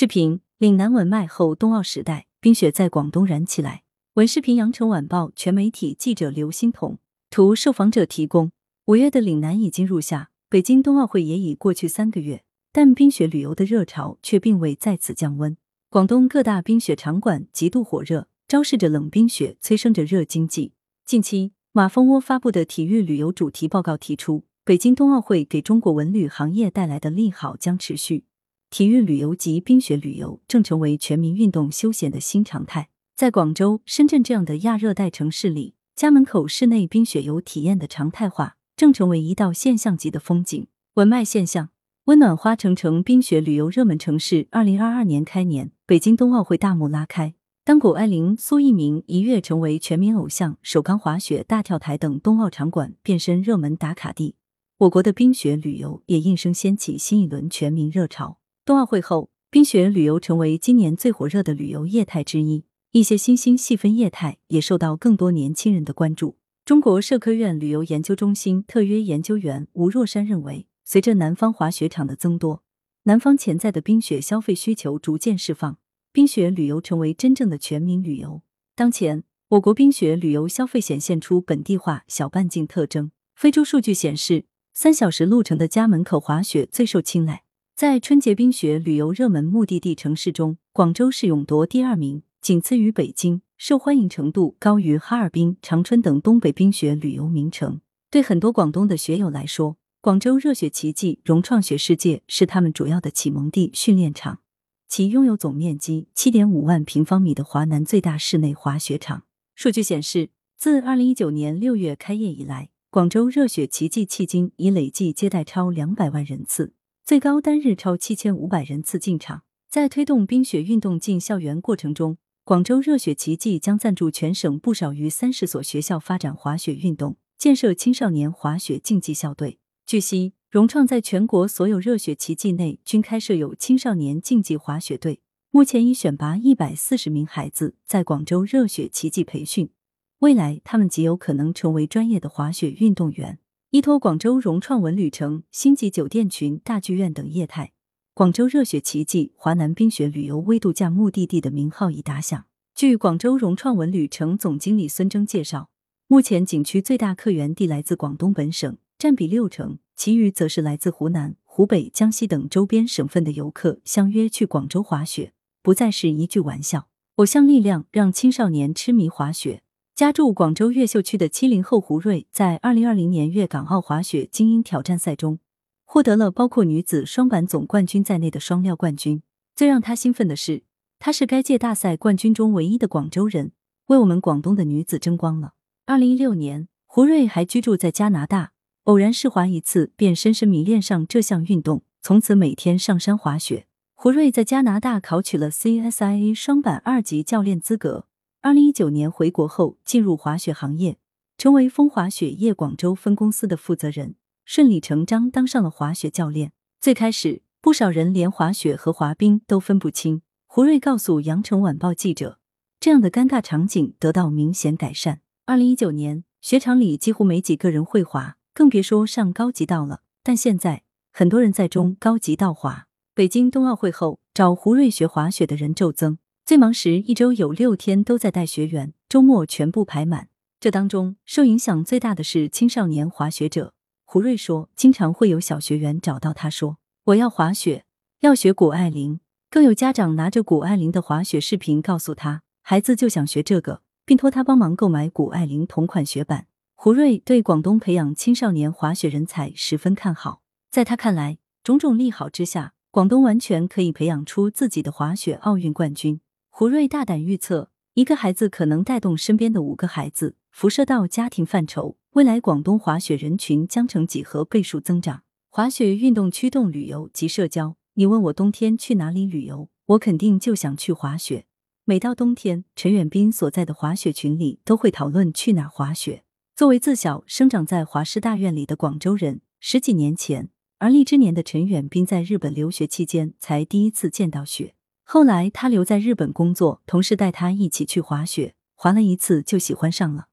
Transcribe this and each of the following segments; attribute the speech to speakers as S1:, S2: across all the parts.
S1: 视频：岭南文脉后冬奥时代，冰雪在广东燃起来。文视频：羊城晚报全媒体记者刘欣彤。图：受访者提供。五月的岭南已经入夏，北京冬奥会也已过去三个月，但冰雪旅游的热潮却并未再次降温。广东各大冰雪场馆极度火热，昭示着冷冰雪催生着热经济。近期，马蜂窝发布的体育旅游主题报告提出，北京冬奥会给中国文旅行业带来的利好将持续，体育旅游及冰雪旅游正成为全民运动休闲的新常态。在广州、深圳这样的亚热带城市里，家门口室内冰雪游体验的常态化，正成为一道现象级的风景。文脉现象，温暖花城成冰雪旅游热门城市。二零二二年开年，北京冬奥会大幕拉开。当谷爱凌、苏翊鸣一跃成为全民偶像，首钢滑雪、大跳台等冬奥场馆变身热门打卡地，我国的冰雪旅游也应声掀起新一轮全民热潮。冬奥会后，冰雪旅游成为今年最火热的旅游业态之一，一些新兴细分业态也受到更多年轻人的关注。中国社科院旅游研究中心特约研究员吴若山认为，随着南方滑雪场的增多，南方潜在的冰雪消费需求逐渐释放。冰雪旅游成为真正的全民旅游。当前，我国冰雪旅游消费显现出本地化、小半径特征。非洲数据显示，三小时路程的家门口滑雪最受青睐。在春节冰雪旅游热门目的地城市中，广州是勇夺第二名，仅次于北京，受欢迎程度高于哈尔滨、长春等东北冰雪旅游名城。对很多广东的雪友来说，广州热血奇迹、融创雪世界是他们主要的启蒙地、训练场。其拥有总面积七点五万平方米的华南最大室内滑雪场。数据显示，自二零一九年六月开业以来，广州热血奇迹迄今已累计接待超两百万人次，最高单日超七千五百人次进场。在推动冰雪运动进校园过程中，广州热血奇迹将赞助全省不少于三十所学校发展滑雪运动，建设青少年滑雪竞技校队。据悉。融创在全国所有热血奇迹内均开设有青少年竞技滑雪队，目前已选拔一百四十名孩子在广州热血奇迹培训，未来他们极有可能成为专业的滑雪运动员。依托广州融创文旅城、星级酒店群、大剧院等业态，广州热血奇迹华南冰雪旅游微度假目的地的名号已打响。据广州融创文旅城总经理孙征介绍，目前景区最大客源地来自广东本省，占比六成。其余则是来自湖南、湖北、江西等周边省份的游客相约去广州滑雪，不再是一句玩笑。偶像力量让青少年痴迷滑雪。家住广州越秀区的七零后胡瑞，在二零二零年粤港澳滑雪精英挑战赛中，获得了包括女子双板总冠军在内的双料冠军。最让他兴奋的是，他是该届大赛冠军中唯一的广州人，为我们广东的女子争光了。二零一六年，胡瑞还居住在加拿大。偶然试滑一次，便深深迷恋上这项运动，从此每天上山滑雪。胡瑞在加拿大考取了 CSIA 双板二级教练资格。二零一九年回国后，进入滑雪行业，成为风滑雪业广州分公司的负责人，顺理成章当上了滑雪教练。最开始，不少人连滑雪和滑冰都分不清。胡瑞告诉羊城晚报记者，这样的尴尬场景得到明显改善。二零一九年，雪场里几乎没几个人会滑。更别说上高级道了。但现在很多人在中高级道滑。北京冬奥会后，找胡瑞学滑雪的人骤增。最忙时，一周有六天都在带学员，周末全部排满。这当中受影响最大的是青少年滑雪者。胡瑞说，经常会有小学员找到他说：“我要滑雪，要学谷爱凌。”更有家长拿着谷爱凌的滑雪视频告诉他，孩子就想学这个，并托他帮忙购买谷爱凌同款雪板。胡瑞对广东培养青少年滑雪人才十分看好，在他看来，种种利好之下，广东完全可以培养出自己的滑雪奥运冠军。胡瑞大胆预测，一个孩子可能带动身边的五个孩子，辐射到家庭范畴，未来广东滑雪人群将成几何倍数增长。滑雪运动驱动旅游及社交，你问我冬天去哪里旅游，我肯定就想去滑雪。每到冬天，陈远斌所在的滑雪群里都会讨论去哪滑雪。作为自小生长在华师大院里的广州人，十几年前，而立之年的陈远斌在日本留学期间才第一次见到雪。后来他留在日本工作，同事带他一起去滑雪，滑了一次就喜欢上了。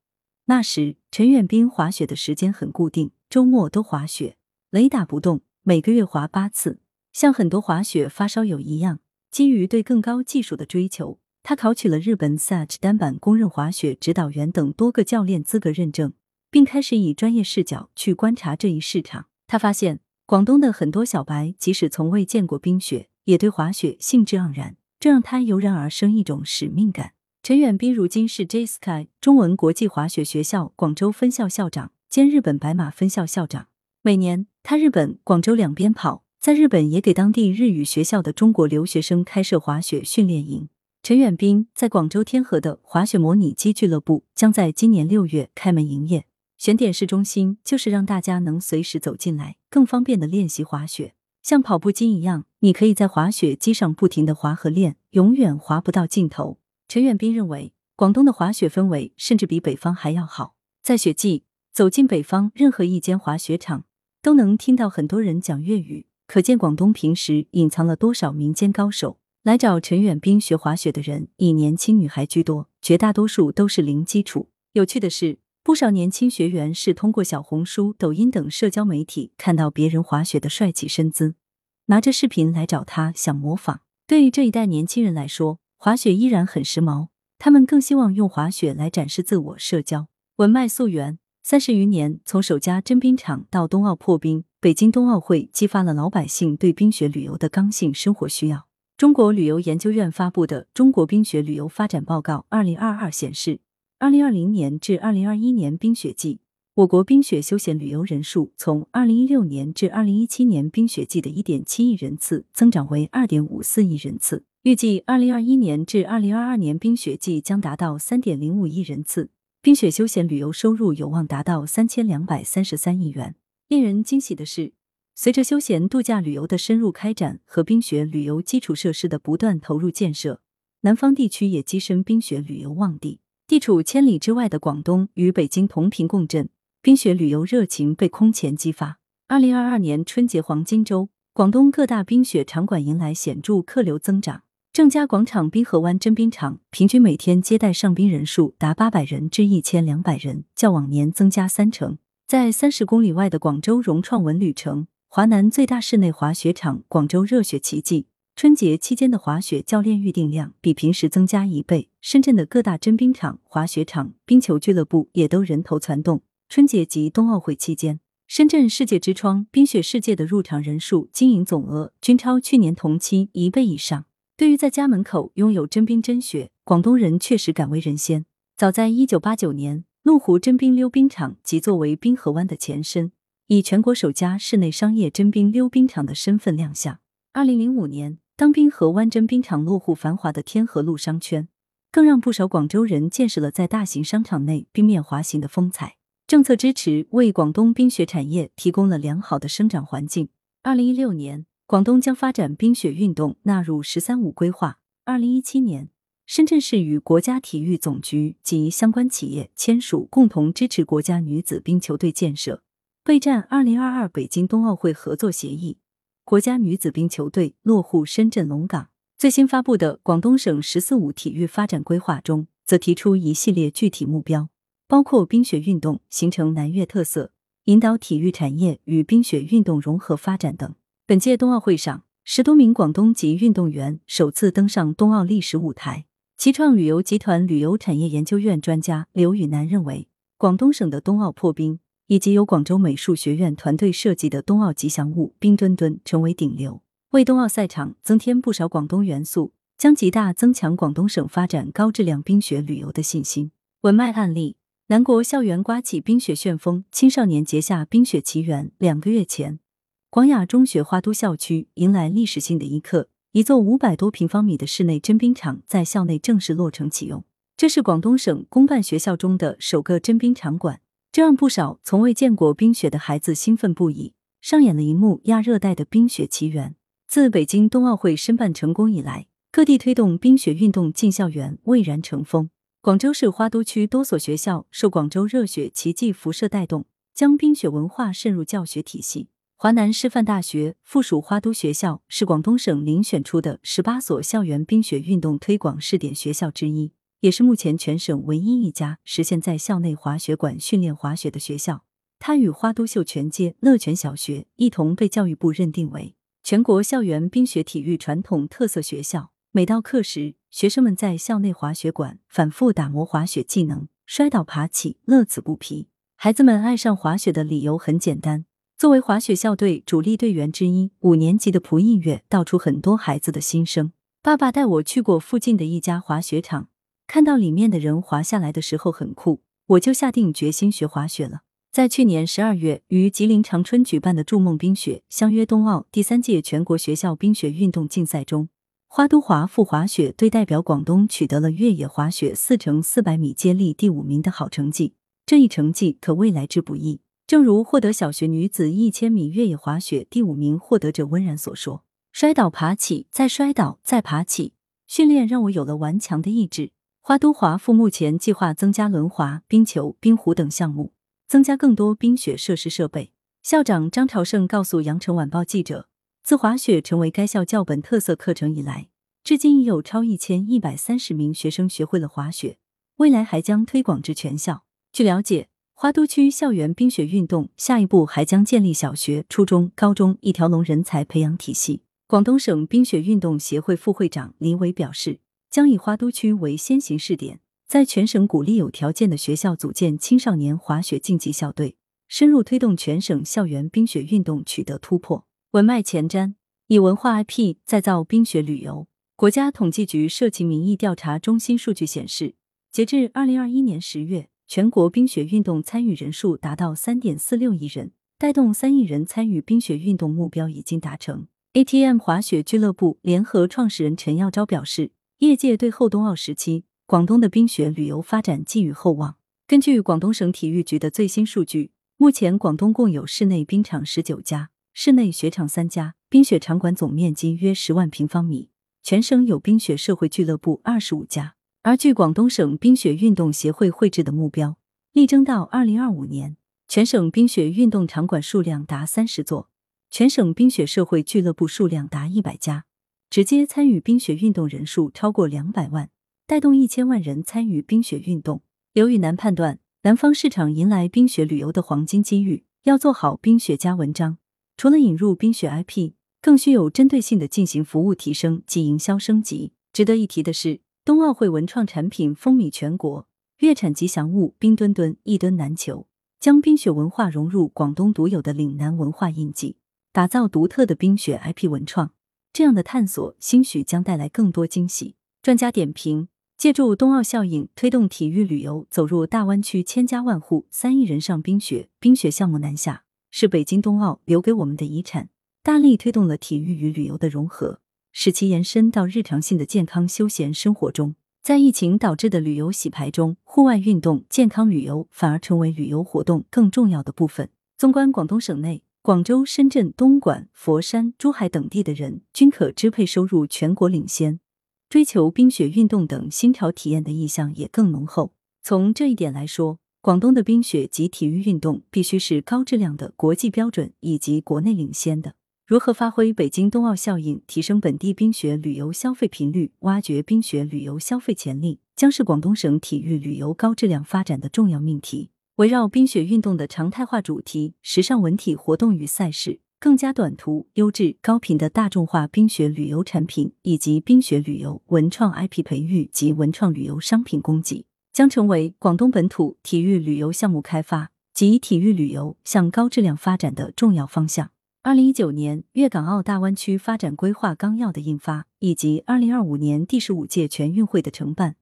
S1: 那时陈远斌滑雪的时间很固定，周末都滑雪，雷打不动，每个月滑八次。像很多滑雪发烧友一样，基于对更高技术的追求，他考取了日本 SAT 单板公认滑雪指导员等多个教练资格认证，并开始以专业视角去观察这一市场。他发现，广东的很多小白即使从未见过冰雪，也对滑雪兴致盎然，这让他油然而生一种使命感。陈远斌如今是 J Sky 中文国际滑雪学校广州分校校长兼日本白马分校校长，每年他日本、广州两边跑。在日本也给当地日语学校的中国留学生开设滑雪训练营。陈远斌在广州天河的滑雪模拟机俱乐部将在今年六月开门营业。选点市中心就是让大家能随时走进来，更方便的练习滑雪。像跑步机一样，你可以在滑雪机上不停的滑和练，永远滑不到尽头。陈远斌认为，广东的滑雪氛围甚至比北方还要好。在雪季，走进北方任何一间滑雪场，都能听到很多人讲粤语。可见广东平时隐藏了多少民间高手。来找陈远斌学滑雪的人以年轻女孩居多，绝大多数都是零基础。有趣的是，不少年轻学员是通过小红书、抖音等社交媒体看到别人滑雪的帅气身姿，拿着视频来找他想模仿。对于这一代年轻人来说，滑雪依然很时髦，他们更希望用滑雪来展示自我、社交。文脉溯源，三十余年，从首家真冰场到冬奥破冰。北京冬奥会激发了老百姓对冰雪旅游的刚性生活需要。中国旅游研究院发布的《中国冰雪旅游发展报告（二零二二）》显示，二零二零年至二零二一年冰雪季，我国冰雪休闲旅游人数从二零一六年至二零一七年冰雪季的一点七亿人次增长为二点五四亿人次，预计二零二一年至二零二二年冰雪季将达到三点零五亿人次，冰雪休闲旅游收入有望达到三千两百三十三亿元。令人惊喜的是，随着休闲度假旅游的深入开展和冰雪旅游基础设施的不断投入建设，南方地区也跻身冰雪旅游旺地。地处千里之外的广东与北京同频共振，冰雪旅游热情被空前激发。二零二二年春节黄金周，广东各大冰雪场馆迎来显著客流增长。正佳广场滨河湾真冰场平均每天接待上冰人数达八百人至一千两百人，较往年增加三成。在三十公里外的广州融创文旅城，华南最大室内滑雪场广州热雪奇迹，春节期间的滑雪教练预订量比平时增加一倍。深圳的各大真冰场、滑雪场、冰球俱乐部也都人头攒动。春节及冬奥会期间，深圳世界之窗冰雪世界的入场人数、经营总额均超去年同期一倍以上。对于在家门口拥有真冰真雪，广东人确实敢为人先。早在一九八九年。麓湖真冰溜冰场即作为滨河湾的前身，以全国首家室内商业真冰溜冰场的身份亮相。二零零五年，当滨河湾真冰场落户繁华的天河路商圈，更让不少广州人见识了在大型商场内冰面滑行的风采。政策支持为广东冰雪产业提供了良好的生长环境。二零一六年，广东将发展冰雪运动纳入“十三五”规划。二零一七年。深圳市与国家体育总局及相关企业签署共同支持国家女子冰球队建设、备战二零二二北京冬奥会合作协议，国家女子冰球队落户深圳龙岗。最新发布的广东省“十四五”体育发展规划中，则提出一系列具体目标，包括冰雪运动形成南粤特色、引导体育产业与冰雪运动融合发展等。本届冬奥会上，十多名广东籍运动员首次登上冬奥历史舞台。齐创旅游集团旅游产业研究院专家刘宇南认为，广东省的冬奥破冰，以及由广州美术学院团队设计的冬奥吉祥物冰墩墩成为顶流，为冬奥赛场增添不少广东元素，将极大增强广东省发展高质量冰雪旅游的信心。文脉案例：南国校园刮起冰雪旋风，青少年结下冰雪奇缘。两个月前，广雅中学花都校区迎来历史性的一刻。一座五百多平方米的室内真冰场在校内正式落成启用，这是广东省公办学校中的首个真冰场馆，这让不少从未见过冰雪的孩子兴奋不已，上演了一幕亚热带的冰雪奇缘。自北京冬奥会申办成功以来，各地推动冰雪运动进校园蔚然成风。广州市花都区多所学校受广州热血奇迹辐射带动，将冰雪文化渗入教学体系。华南师范大学附属花都学校是广东省遴选出的十八所校园冰雪运动推广试点学校之一，也是目前全省唯一一家实现在校内滑雪馆训练滑雪的学校。它与花都秀全街乐泉小学一同被教育部认定为全国校园冰雪体育传统特色学校。每到课时，学生们在校内滑雪馆反复打磨滑雪技能，摔倒爬起，乐此不疲。孩子们爱上滑雪的理由很简单，作为滑雪校队主力队员之一，五年级的蒲映月道出很多孩子的心声。爸爸带我去过附近的一家滑雪场，看到里面的人滑下来的时候很酷，我就下定决心学滑雪了。在去年十二月于吉林长春举办的“筑梦冰雪相约冬奥”第三届全国学校冰雪运动竞赛中，花都华附滑雪队代表广东取得了越野滑雪四乘四百米接力第五名的好成绩，这一成绩可谓来之不易。正如获得小学女子一千米越野滑雪第五名获得者温然所说：“摔倒爬起，再摔倒，再爬起，训练让我有了顽强的意志。”花都华附目前计划增加轮滑、冰球、冰壶等项目。增加更多冰雪设施设备。校长张朝胜告诉羊城晚报记者，自滑雪成为该校教本特色课程以来，至今已有超一千一百三十名学生学会了滑雪，未来还将推广至全校。据了解，花都区校园冰雪运动下一步还将建立小学、初中、高中一条龙人才培养体系。广东省冰雪运动协会副会长李伟表示，将以花都区为先行试点。在全省鼓励有条件的学校组建青少年滑雪竞技校队，深入推动全省校园冰雪运动取得突破。文脉前瞻：以文化 IP 再造冰雪旅游。国家统计局社情民意调查中心数据显示，截至二零二一年十月，全国冰雪运动参与人数达到三点四六亿人，带动三亿人参与冰雪运动目标已经达成。ATM 滑雪俱乐部联合创始人陈耀昭表示，业界对后冬奥时期。广东的冰雪旅游发展寄予厚望。根据广东省体育局的最新数据，目前广东共有室内冰场十九家，室内雪场三家，冰雪场馆总面积约十万平方米。全省有冰雪社会俱乐部二十五家。而据广东省冰雪运动协会绘制的目标，力争到二零二五年，全省冰雪运动场馆数量达三十座，全省冰雪社会俱乐部数量达一百家，直接参与冰雪运动人数超过两百万。带动一千万人参与冰雪运动。刘宇南判断，南方市场迎来冰雪旅游的黄金机遇，要做好冰雪加文章。除了引入冰雪 IP，更需有针对性的进行服务提升及营销升级。值得一提的是，冬奥会文创产品风靡全国，粤产吉祥物冰墩墩一墩难求，将冰雪文化融入广东独有的岭南文化印记，打造独特的冰雪 IP 文创。这样的探索，兴许将带来更多惊喜。专家点评。借助冬奥效应，推动体育旅游走入大湾区千家万户，三亿人上冰雪，冰雪项目南下，是北京冬奥留给我们的遗产。大力推动了体育与旅游的融合，使其延伸到日常性的健康休闲生活中。在疫情导致的旅游洗牌中，户外运动、健康旅游反而成为旅游活动更重要的部分。纵观广东省内，广州、深圳、东莞、佛山、珠海等地的人均可支配收入全国领先。追求冰雪运动等新潮体验的意向也更浓厚。从这一点来说，广东的冰雪及体育运动必须是高质量的、国际标准以及国内领先的。如何发挥北京冬奥效应，提升本地冰雪旅游消费频率，挖掘冰雪旅游消费潜力，将是广东省体育旅游高质量发展的重要命题。围绕冰雪运动的常态化主题、时尚文体活动与赛事。更加短途、优质、高频的大众化冰雪旅游产品，以及冰雪旅游文创 IP 培育及文创旅游商品供给，将成为广东本土体育旅游项目开发及体育旅游向高质量发展的重要方向。二零一九年粤港澳大湾区发展规划纲要的印发，以及二零二五年第十五届全运会的承办，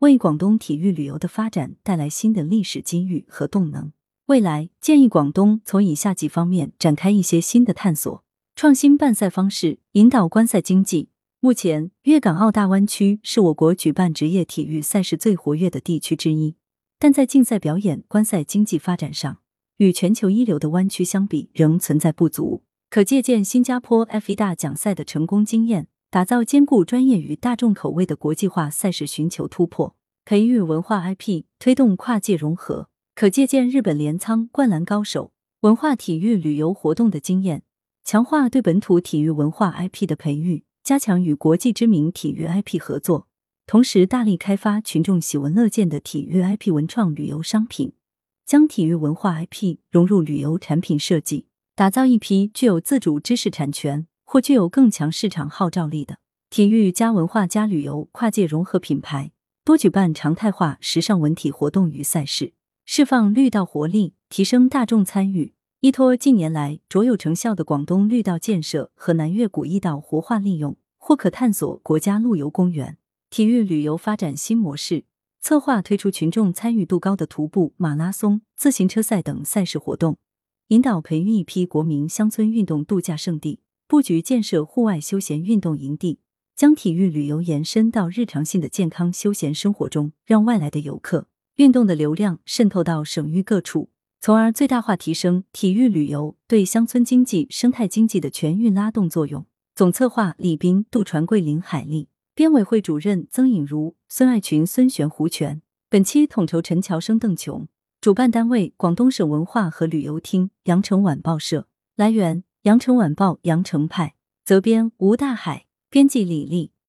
S1: 为广东体育旅游的发展带来新的历史机遇和动能。未来建议广东从以下几方面展开一些新的探索：创新办赛方式，引导观赛经济。目前，粤港澳大湾区是我国举办职业体育赛事最活跃的地区之一，但在竞赛表演、观赛经济发展上，与全球一流的湾区相比，仍存在不足。可借鉴新加坡 F 一大奖赛的成功经验，打造兼顾专业与大众口味的国际化赛事，寻求突破，培育文化 IP，推动跨界融合。可借鉴日本镰仓灌篮高手文化体育旅游活动的经验，强化对本土体育文化 IP 的培育，加强与国际知名体育 IP 合作，同时大力开发群众喜闻乐见的体育 IP 文创旅游商品，将体育文化 IP 融入旅游产品设计，打造一批具有自主知识产权或具有更强市场号召力的体育加文化加旅游，跨界融合品牌，多举办常态化时尚文体活动与赛事，释放绿道活力，提升大众参与。依托近年来卓有成效的广东绿道建设和南粤古驿道活化利用，或可探索国家陆游公园体育旅游发展新模式，策划推出群众参与度高的徒步、马拉松、自行车赛等赛事活动，引导培育一批国民乡村运动度假胜地，布局建设户外休闲运动营地，将体育旅游延伸到日常性的健康休闲生活中，让外来的游客、运动的流量渗透到省域各处。从而最大化提升体育旅游对乡村经济、生态经济的全域拉动作用。总策划李斌、杜传贵、林海丽，编委会主任曾颖茹、孙爱群、孙璇、胡全。本期统筹陈乔生、邓琼，主办单位广东省文化和旅游厅、羊城晚报社。来源：羊城晚报羊城派，责编吴大海，编辑李丽。